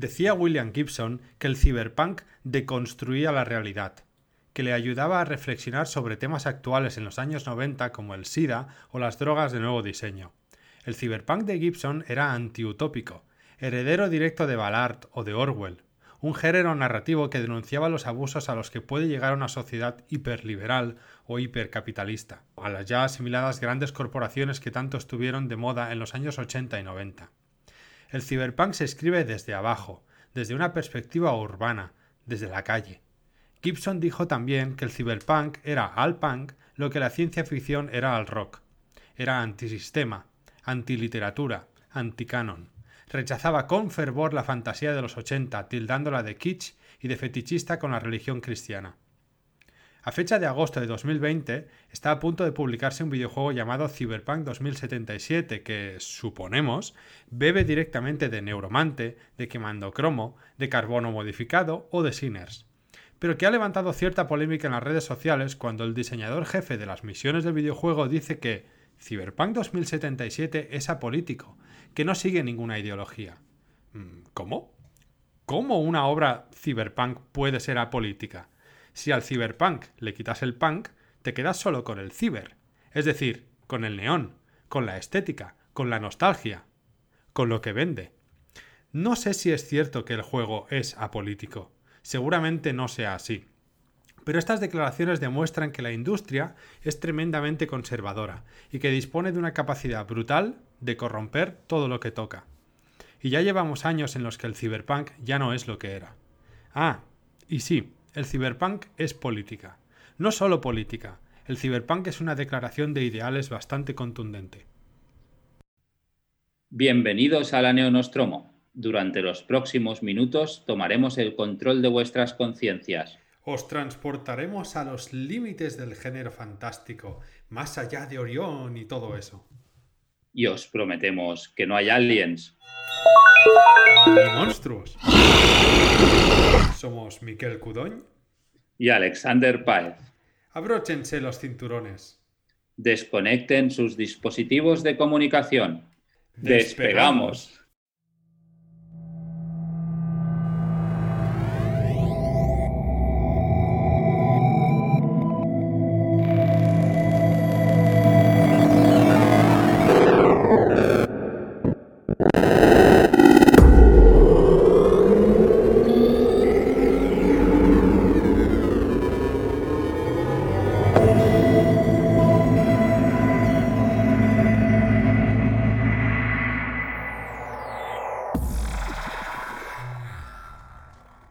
Decía William Gibson que el cyberpunk deconstruía la realidad, que le ayudaba a reflexionar sobre temas actuales en los años 90 como el SIDA o las drogas de nuevo diseño. El cyberpunk de Gibson era antiutópico, heredero directo de Ballard o de Orwell, un género narrativo que denunciaba los abusos a los que puede llegar una sociedad hiperliberal o hipercapitalista, a las ya asimiladas grandes corporaciones que tanto estuvieron de moda en los años 80 y 90. El cyberpunk se escribe desde abajo, desde una perspectiva urbana, desde la calle. Gibson dijo también que el cyberpunk era al punk lo que la ciencia ficción era al rock. Era antisistema, antiliteratura, anticanon rechazaba con fervor la fantasía de los 80, tildándola de kitsch y de fetichista con la religión cristiana. A fecha de agosto de 2020 está a punto de publicarse un videojuego llamado Cyberpunk 2077 que, suponemos, bebe directamente de Neuromante, de Quemando Cromo, de Carbono Modificado o de Sinners, pero que ha levantado cierta polémica en las redes sociales cuando el diseñador jefe de las misiones del videojuego dice que Cyberpunk 2077 es apolítico que no sigue ninguna ideología. Mm, ¿Cómo? ¿Cómo una obra cyberpunk puede ser apolítica? Si al cyberpunk le quitas el punk, te quedas solo con el ciber, es decir, con el neón, con la estética, con la nostalgia, con lo que vende. No sé si es cierto que el juego es apolítico, seguramente no sea así. Pero estas declaraciones demuestran que la industria es tremendamente conservadora y que dispone de una capacidad brutal de corromper todo lo que toca. Y ya llevamos años en los que el ciberpunk ya no es lo que era. Ah, y sí, el ciberpunk es política. No solo política, el ciberpunk es una declaración de ideales bastante contundente. Bienvenidos a la Neonostromo. Durante los próximos minutos tomaremos el control de vuestras conciencias. Os transportaremos a los límites del género fantástico, más allá de Orión y todo eso. Y os prometemos que no hay aliens. Ni monstruos. Somos Miquel Cudoñ y Alexander Paez. Abróchense los cinturones. Desconecten sus dispositivos de comunicación. Despegamos.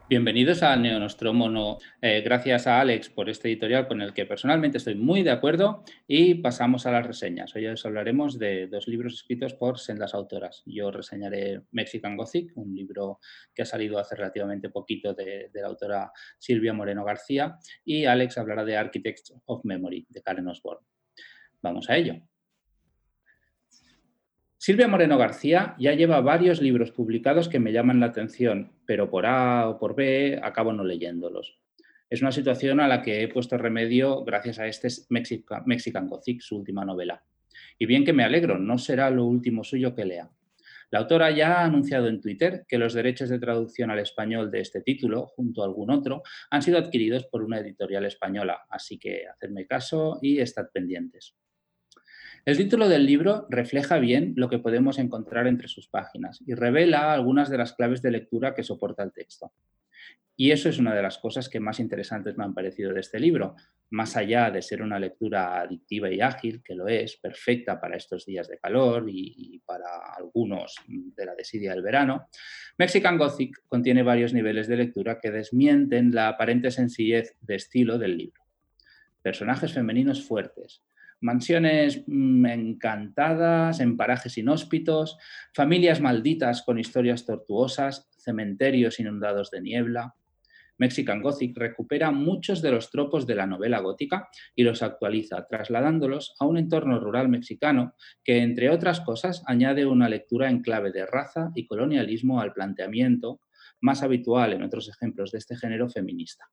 Bienvenidos a Neonostromo. Eh, gracias a Alex por este editorial con el que personalmente estoy muy de acuerdo y pasamos a las reseñas. Hoy os hablaremos de dos libros escritos por sendas autoras. Yo reseñaré Mexican Gothic, un libro que ha salido hace relativamente poquito de la autora Silvia Moreno García y Alex hablará de Architects of Memory de Karen Osborne. Vamos a ello. Silvia Moreno García ya lleva varios libros publicados que me llaman la atención, pero por A o por B acabo no leyéndolos. Es una situación a la que he puesto remedio gracias a este Mexican Gothic, su última novela. Y bien que me alegro, no será lo último suyo que lea. La autora ya ha anunciado en Twitter que los derechos de traducción al español de este título, junto a algún otro, han sido adquiridos por una editorial española, así que hacedme caso y estad pendientes. El título del libro refleja bien lo que podemos encontrar entre sus páginas y revela algunas de las claves de lectura que soporta el texto. Y eso es una de las cosas que más interesantes me han parecido de este libro. Más allá de ser una lectura adictiva y ágil, que lo es, perfecta para estos días de calor y, para algunos de la desidia del verano, Mexican Gothic contiene varios niveles de lectura que desmienten la aparente sencillez de estilo del libro. Personajes femeninos fuertes, mansiones mm, encantadas en parajes inhóspitos, familias malditas con historias tortuosas, cementerios inundados de niebla. Mexican Gothic recupera muchos de los tropos de la novela gótica y los actualiza, trasladándolos a un entorno rural mexicano que, entre otras cosas, añade una lectura en clave de raza y colonialismo al planteamiento más habitual en otros ejemplos de este género feminista.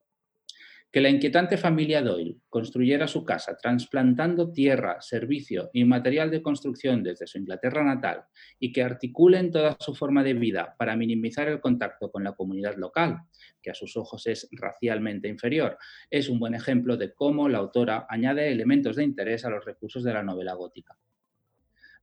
Que la inquietante familia Doyle construyera su casa trasplantando tierra, servicio y material de construcción desde su Inglaterra natal y que articulen toda su forma de vida para minimizar el contacto con la comunidad local, que a sus ojos es racialmente inferior, es un buen ejemplo de cómo la autora añade elementos de interés a los recursos de la novela gótica.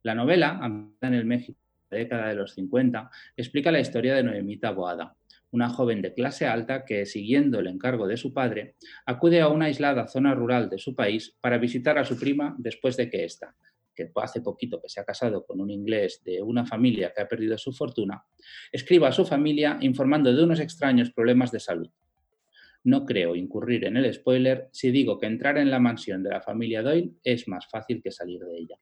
La novela, en el México de la década de los 50, explica la historia de Noemita Boada, una joven de clase alta que, siguiendo el encargo de su padre, acude a una aislada zona rural de su país para visitar a su prima después de que ésta, que hace poquito que se ha casado con un inglés de una familia que ha perdido su fortuna, escriba a su familia informando de unos extraños problemas de salud. No creo incurrir en el spoiler si digo que entrar en la mansión de la familia Doyle es más fácil que salir de ella.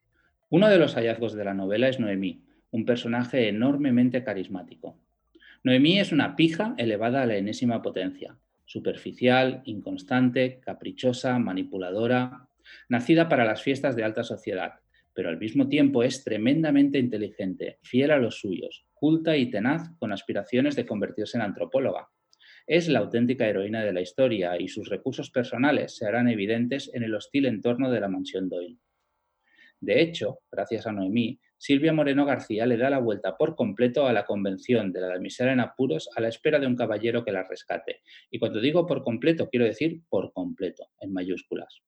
Uno de los hallazgos de la novela es Noemí, un personaje enormemente carismático. Noemí es una pija elevada a la enésima potencia, superficial, inconstante, caprichosa, manipuladora, nacida para las fiestas de alta sociedad, pero al mismo tiempo es tremendamente inteligente, fiel a los suyos, culta y tenaz con aspiraciones de convertirse en antropóloga. Es la auténtica heroína de la historia y sus recursos personales se harán evidentes en el hostil entorno de la mansión Doyle. De hecho, gracias a Noemí, Silvia Moreno García le da la vuelta por completo a la convención de la damisela en apuros a la espera de un caballero que la rescate. Y cuando digo por completo, quiero decir por completo, en mayúsculas.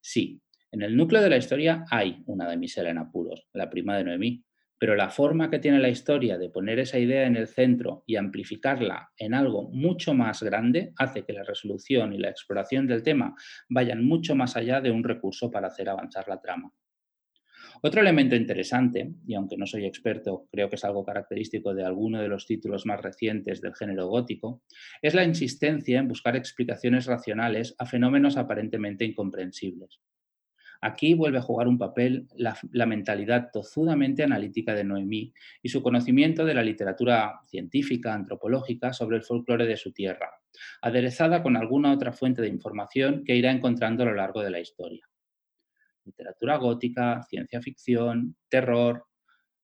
Sí, en el núcleo de la historia hay una damisela en apuros, la prima de Noemí, pero la forma que tiene la historia de poner esa idea en el centro y amplificarla en algo mucho más grande hace que la resolución y la exploración del tema vayan mucho más allá de un recurso para hacer avanzar la trama. Otro elemento interesante, y aunque no soy experto, creo que es algo característico de alguno de los títulos más recientes del género gótico, es la insistencia en buscar explicaciones racionales a fenómenos aparentemente incomprensibles. Aquí vuelve a jugar un papel la, mentalidad tozudamente analítica de Noemí y su conocimiento de la literatura científica, antropológica sobre el folclore de su tierra, aderezada con alguna otra fuente de información que irá encontrando a lo largo de la historia literatura gótica, ciencia ficción, terror.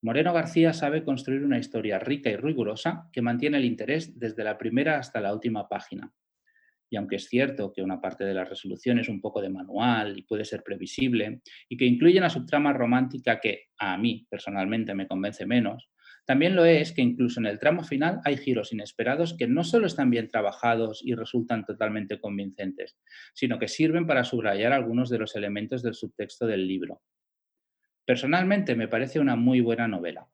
Moreno García sabe construir una historia rica y rigurosa que mantiene el interés desde la primera hasta la última página. Y aunque es cierto que una parte de la resolución es un poco de manual y puede ser previsible, y que incluye una subtrama romántica que a mí personalmente me convence menos, también lo es que incluso en el tramo final hay giros inesperados que no solo están bien trabajados y resultan totalmente convincentes, sino que sirven para subrayar algunos de los elementos del subtexto del libro. Personalmente me parece una muy buena novela.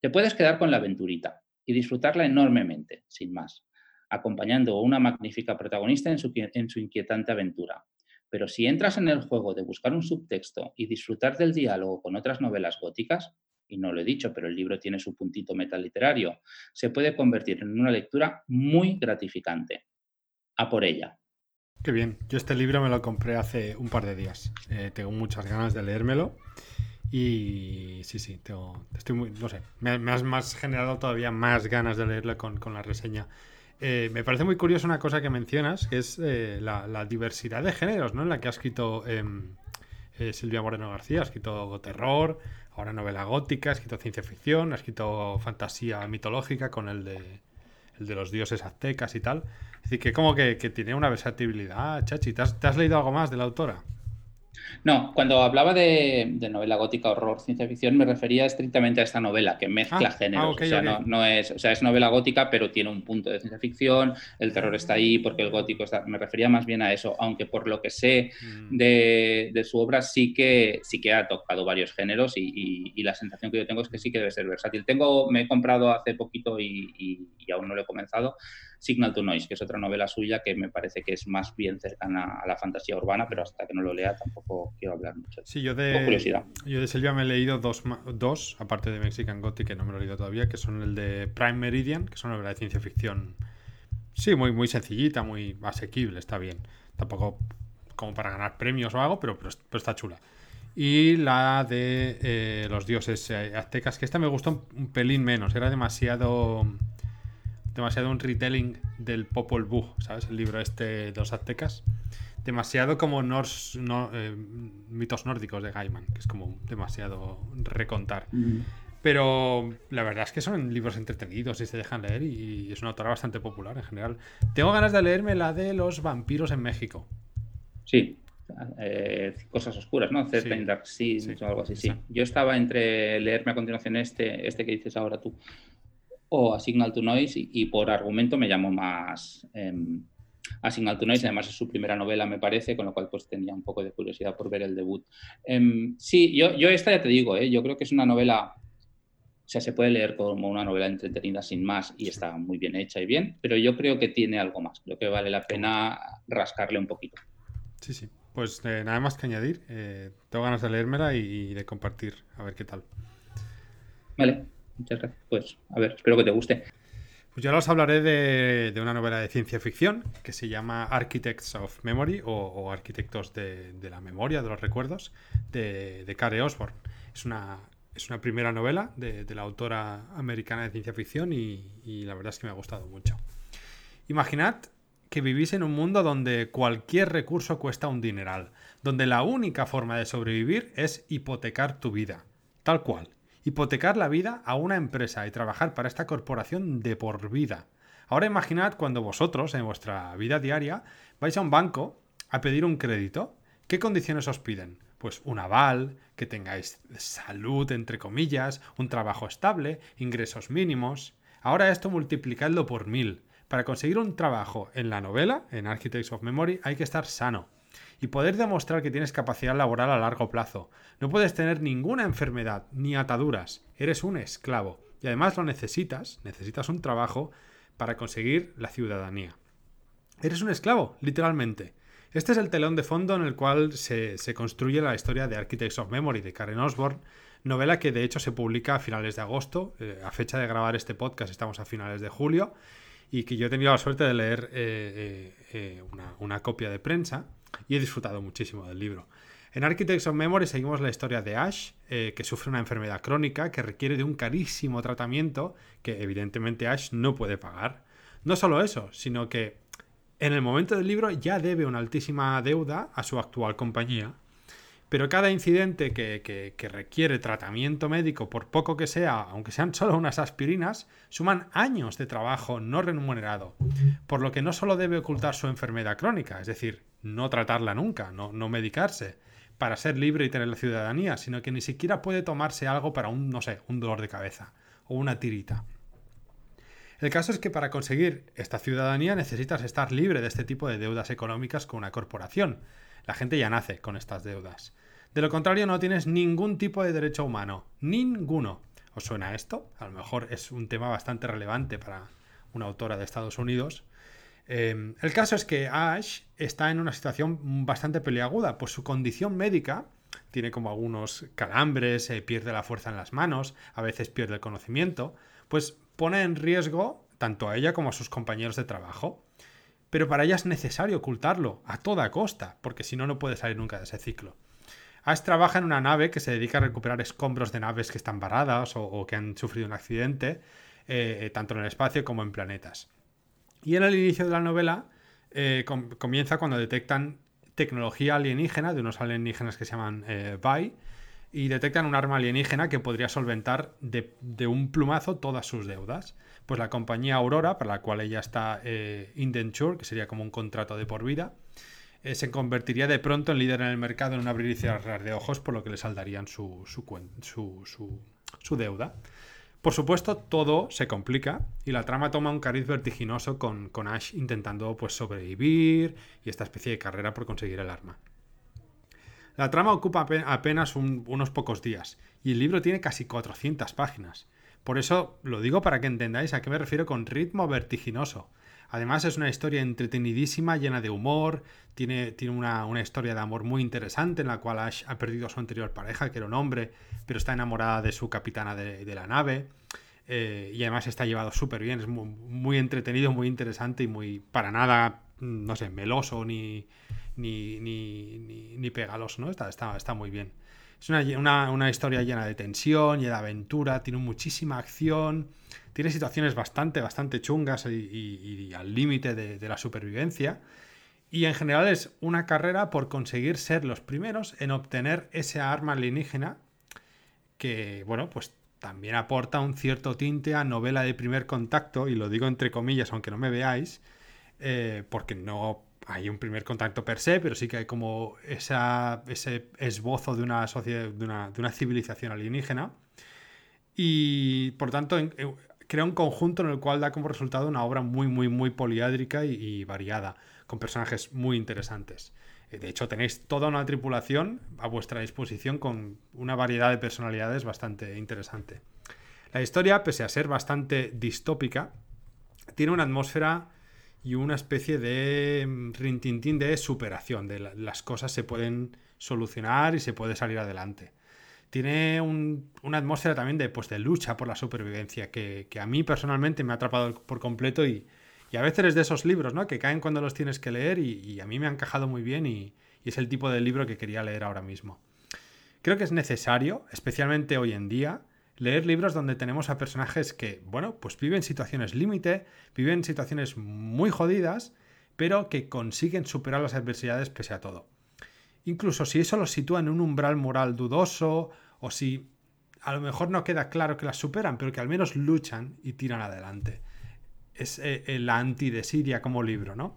Te puedes quedar con la aventurita y disfrutarla enormemente, sin más, acompañando a una magnífica protagonista en su, en su inquietante aventura. Pero si entras en el juego de buscar un subtexto y disfrutar del diálogo con otras novelas góticas, y no lo he dicho, pero el libro tiene su puntito metaliterario, se puede convertir en una lectura muy gratificante. A por ella. Qué bien. Yo este libro me lo compré hace un par de días. Eh, tengo muchas ganas de leérmelo. Y sí, sí, tengo, estoy muy, no sé, me, has más generado todavía más ganas de leerlo con, la reseña. Eh, me parece muy curioso una cosa que mencionas, que es eh, la, diversidad de géneros, ¿no? En la que ha escrito em, Silvia Moreno García, ha escrito terror, ahora novela gótica, ha escrito ciencia ficción, ha escrito fantasía mitológica con el de, el de los dioses aztecas y tal. Es decir, que como que, tiene una versatilidad, Chachi. ¿Te has, ¿Te has, leído algo más de la autora? No, cuando hablaba de, novela gótica, horror, ciencia ficción, me refería estrictamente a esta novela que mezcla ah, géneros. Ah, o sea, no, es, o sea, es novela gótica, pero tiene un punto de ciencia ficción, el terror está ahí porque el gótico está. Me refería más bien a eso, aunque por lo que sé mm. de, su obra sí que sí que ha tocado varios géneros y, la sensación que yo tengo es que sí que debe ser versátil. Tengo, me he comprado hace poquito y aún no lo he comenzado Signal to Noise, que es otra novela suya que me parece que es más bien cercana a la fantasía urbana, pero hasta que no lo lea tampoco quiero hablar mucho. Sí, yo de, curiosidad. Yo de Silvia me he leído dos, dos, aparte de Mexican Gothic, que no me lo he leído todavía, que son el de Prime Meridian, que es una novela de ciencia ficción, sí, muy, muy sencillita, muy asequible, está bien. Tampoco como para ganar premios o algo, pero, pero, está chula. Y la de eh, los dioses eh, aztecas, que esta me gustó un pelín menos, era demasiado demasiado un retelling del Popol Vuh, ¿sabes? El libro este de los aztecas. Demasiado como eh, mitos nórdicos de Gaiman, que es como demasiado recontar. Pero Pero la verdad es que son libros entretenidos y se dejan leer y es una autora bastante popular en general. Tengo ganas de leerme la de los vampiros en México. Sí, eh, cosas oscuras, ¿no? sí, Dark Seas o algo así, sí. Yo estaba entre leerme a continuación este, este que dices ahora tú, o A Signal to Noise, y, por argumento me llamo más eh, A Signal to Noise, además es su primera novela, me parece, con lo cual pues tenía un poco de curiosidad por ver el debut. Em, sí, yo, yo esta ya te digo, ¿eh? yo creo que es una novela o sea, se puede leer como una novela entretenida sin más y está muy bien hecha y bien, pero yo creo que tiene algo más. Creo que vale la pena rascarle un poquito. Sí, sí. Pues eh, nada más que añadir. Eh, tengo ganas de leérmela y, de compartir, a ver qué tal. Vale, muchas gracias. Pues a ver, espero que te guste. Pues yo os hablaré de, una novela de ciencia ficción que se llama Architects of Memory o, Arquitectos de, la Memoria, de los Recuerdos, de, de Care Osborne. Es una, es una primera novela de, la autora americana de ciencia ficción y, y la verdad es que me ha gustado mucho. Imaginad que vivís en un mundo donde cualquier recurso cuesta un dineral, donde la única forma de sobrevivir es hipotecar tu vida, tal cual, hipotecar la vida a una empresa y trabajar para esta corporación de por vida. Ahora imaginad cuando vosotros, en vuestra vida diaria, vais a un banco a pedir un crédito. ¿Qué condiciones os piden? Pues un aval, que tengáis salud, entre comillas, un trabajo estable, ingresos mínimos. Ahora esto multiplicadlo por mil. Para conseguir un trabajo en la novela, en Architects of Memory, hay que estar sano y poder demostrar que tienes capacidad laboral a largo plazo. No puedes tener ninguna enfermedad ni ataduras. Eres un esclavo y además lo necesitas, necesitas un trabajo para conseguir la ciudadanía. Eres un esclavo, literalmente. Este es el telón de fondo en el cual se, construye la historia de Architects of Memory de Karen Osborne, novela que de hecho se publica a finales de agosto. Eh, a fecha de grabar este podcast estamos a finales de julio y que yo he tenido la suerte de leer eh, eh, una, copia de prensa y he disfrutado muchísimo del libro. En Architects of Memory seguimos la historia de Ash, que sufre una enfermedad crónica que requiere de un carísimo tratamiento que evidentemente Ash no puede pagar. No solo eso, sino que en el momento del libro ya debe una altísima deuda a su actual compañía pero cada incidente que, requiere tratamiento médico, por poco que sea, aunque sean solo unas aspirinas, suman años de trabajo no remunerado, por lo que no solo debe ocultar su enfermedad crónica, es decir, no tratarla nunca, no, no medicarse, para ser libre y tener la ciudadanía, sino que ni siquiera puede tomarse algo para un, no sé, un dolor de cabeza o una tirita. El caso es que para conseguir esta ciudadanía necesitas estar libre de este tipo de deudas económicas con una corporación, la gente ya nace con estas deudas. De lo contrario, no tienes ningún tipo de derecho humano. Ninguno. ¿Os suena esto? A lo mejor es un tema bastante relevante para una autora de Estados Unidos. Em, el caso es que Ash está en una situación bastante peliaguda, pues su condición médica tiene como algunos calambres, pierde la fuerza en las manos, a veces pierde el conocimiento, pues pone en riesgo tanto a ella como a sus compañeros de trabajo. Pero para ella es necesario ocultarlo a toda costa, porque si no, no puede salir nunca de ese ciclo. Ash trabaja en una nave que se dedica a recuperar escombros de naves que están varadas o, que han sufrido un accidente, eh, tanto en el espacio como en planetas. Y en el inicio de la novela eh, comienza cuando detectan tecnología alienígena de unos alienígenas que se llaman eh, y detectan un arma alienígena que podría solventar de, un plumazo todas sus deudas. Pues la compañía Aurora, para la cual ella está eh, indenture, que sería como un contrato de por vida, eh, se convertiría de pronto en líder en el mercado en un abrir y cerrar de ojos, por lo que le saldarían su, su, deuda. Por supuesto, todo se complica y la trama toma un cariz vertiginoso con, con Ash intentando pues, sobrevivir y esta especie de carrera por conseguir el arma. La trama ocupa apenas unos pocos días y el libro tiene casi 400 páginas. Por eso lo digo para que entendáis a qué me refiero con ritmo vertiginoso. Además es una historia entretenidísima, llena de humor, tiene, tiene una, historia de amor muy interesante en la cual Ash ha perdido a su anterior pareja, que era un hombre, pero está enamorada de su capitana de, la nave. Eh, y además está llevado súper bien, es muy, muy, entretenido, muy interesante y muy para nada, no sé, meloso ni, ni, ni, ni, pegalos, ¿no? Está, está, está muy bien. Es una, historia llena de tensión, llena de aventura, tiene muchísima acción, tiene situaciones bastante, bastante chungas y, al límite de, la supervivencia. Y en general es una carrera por conseguir ser los primeros en obtener esa arma alienígena que, bueno, pues también aporta un cierto tinte a novela de primer contacto, y lo digo entre comillas, aunque no me veáis, eh, porque no hay un primer contacto per se, pero sí que hay como ese esbozo de una, sociedad, de una, civilización alienígena. Y por tanto, crea un conjunto en el cual da como resultado una obra muy, muy, muy poliádrica y variada, con personajes muy interesantes. Eh, de hecho, tenéis toda una tripulación a vuestra disposición con una variedad de personalidades bastante interesante. La historia, pese a ser bastante distópica, tiene una atmósfera y una especie de mm, rintintín de superación, de las cosas se pueden solucionar y se puede salir adelante. Tiene una atmósfera también de, pues, de lucha por la supervivencia que, a mí personalmente me ha atrapado por completo y, a veces es de esos libros, ¿no? Que caen cuando los tienes que leer y, a mí me han encajado muy bien y, es el tipo de libro que quería leer ahora mismo. Creo que es necesario, especialmente hoy en día, leer libros donde tenemos a personajes que, bueno, pues viven situaciones límite, viven situaciones muy jodidas, pero que consiguen superar las adversidades pese a todo. Incluso si eso los sitúa en un umbral moral dudoso, o si a lo mejor no queda claro que las superan, pero que al menos luchan y tiran adelante es eh, la anti de Siria como libro, ¿no?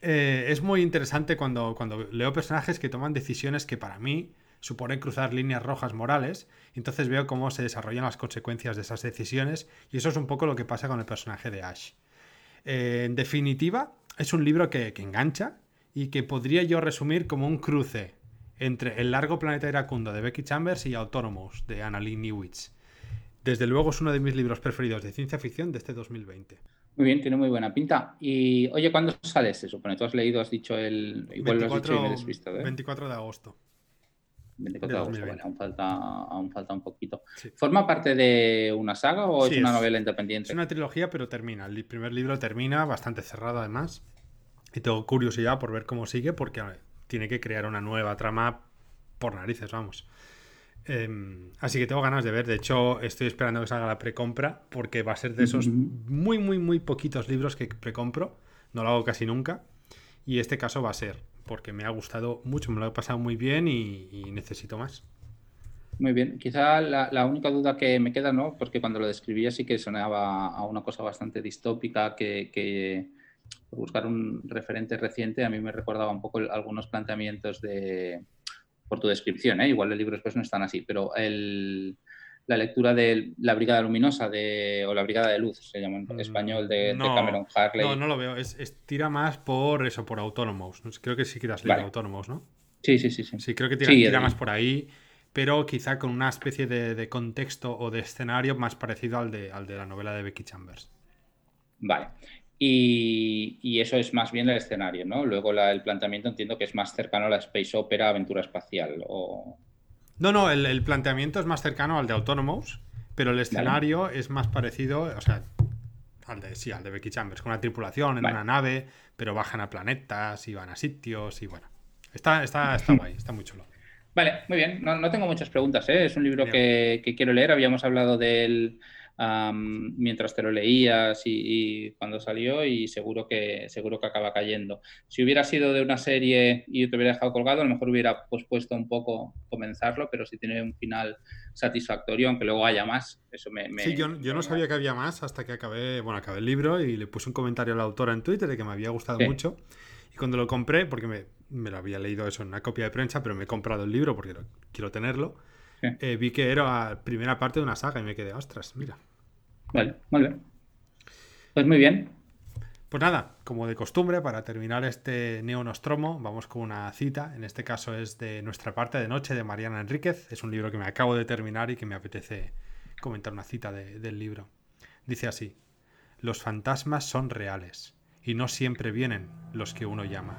Eh, es muy interesante cuando, cuando leo personajes que toman decisiones que para mí suponen cruzar líneas rojas morales, y entonces veo cómo se desarrollan las consecuencias de esas decisiones, y eso es un poco lo que pasa con el personaje de Ash. Eh, en definitiva, es un libro que, que, engancha y que podría yo resumir como un cruce entre El largo planeta iracundo de Becky Chambers y Autonomous de Annalyn Newitz. Desde luego es uno de mis libros preferidos de ciencia ficción de este 2020. Muy bien, tiene muy buena pinta. Y oye, ¿cuándo sale? Se supone, tú has leído, has dicho el. Igual 24, lo has dicho y me desvisto, 24 de agosto. 24 de, agosto, bueno, aún falta, aún falta un poquito. ¿Forma parte de una saga o es una novela independiente? Es una trilogía, pero termina. El primer libro termina bastante cerrado, además. Y tengo curiosidad por ver cómo sigue, porque tiene que crear una nueva trama por narices, vamos. Em, así que tengo ganas de ver. De hecho, estoy esperando que salga la precompra porque va a ser de esos muy, muy, muy poquitos libros que precompro. No lo hago casi nunca. Y este caso va a ser porque me ha gustado mucho, me lo he pasado muy bien y, necesito más. Muy bien. Quizá la, única duda que me queda, ¿no? Porque cuando lo describía sí que sonaba a una cosa bastante distópica que, que buscar un referente reciente a mí me recordaba un poco algunos planteamientos de por tu descripción, ¿eh? igual los libros después no están así, pero la lectura de La Brigada Luminosa de, o La Brigada de Luz, se llama en mm, español, de, Cameron Harley. No, no lo veo, es, tira más por eso, por Autónomos. Creo que sí que has leído Autónomos, ¿no? Sí, sí, sí, sí. Sí, creo que tira, más por ahí, pero quizá con una especie de, contexto o de escenario más parecido al de, al de la novela de Becky Chambers. Vale. Y, eso es más bien el escenario, ¿no? Luego el planteamiento entiendo que es más cercano a la space opera, aventura espacial. O... No, no, el, planteamiento es más cercano al de Autonomous, pero el escenario es más parecido, o sea, al de, sí, al de Becky Chambers, con una tripulación en una nave, pero bajan a planetas y van a sitios y bueno. Está, está, está guay, está muy chulo. Vale, muy bien. No, tengo muchas preguntas, ¿eh? Es un libro que, que, quiero leer. Habíamos hablado del mientras te lo leías y, cuando salió y seguro que, seguro que acaba cayendo. Si hubiera sido de una serie y te hubiera dejado colgado, a lo mejor hubiera pospuesto un poco comenzarlo, pero si tiene un final satisfactorio, aunque luego haya más, eso me... sí, yo, no sabía que había más hasta que acabé, bueno, acabé el libro y le puse un comentario a la autora en Twitter de que me había gustado mucho. Y cuando lo compré, porque me, me, lo había leído eso en una copia de prensa, pero me he comprado el libro porque quiero tenerlo, eh, vi que era la primera parte de una saga y me quedé, ostras, mira. Vale, muy bien. Pues muy bien. Pues nada, como de costumbre, para terminar este Neonostromo, vamos con una cita. En este caso es de Nuestra parte de noche de Mariana Enríquez. Es un libro que me acabo de terminar y que me apetece comentar una cita del libro. Dice así: Los fantasmas son reales y no siempre vienen los que uno llama.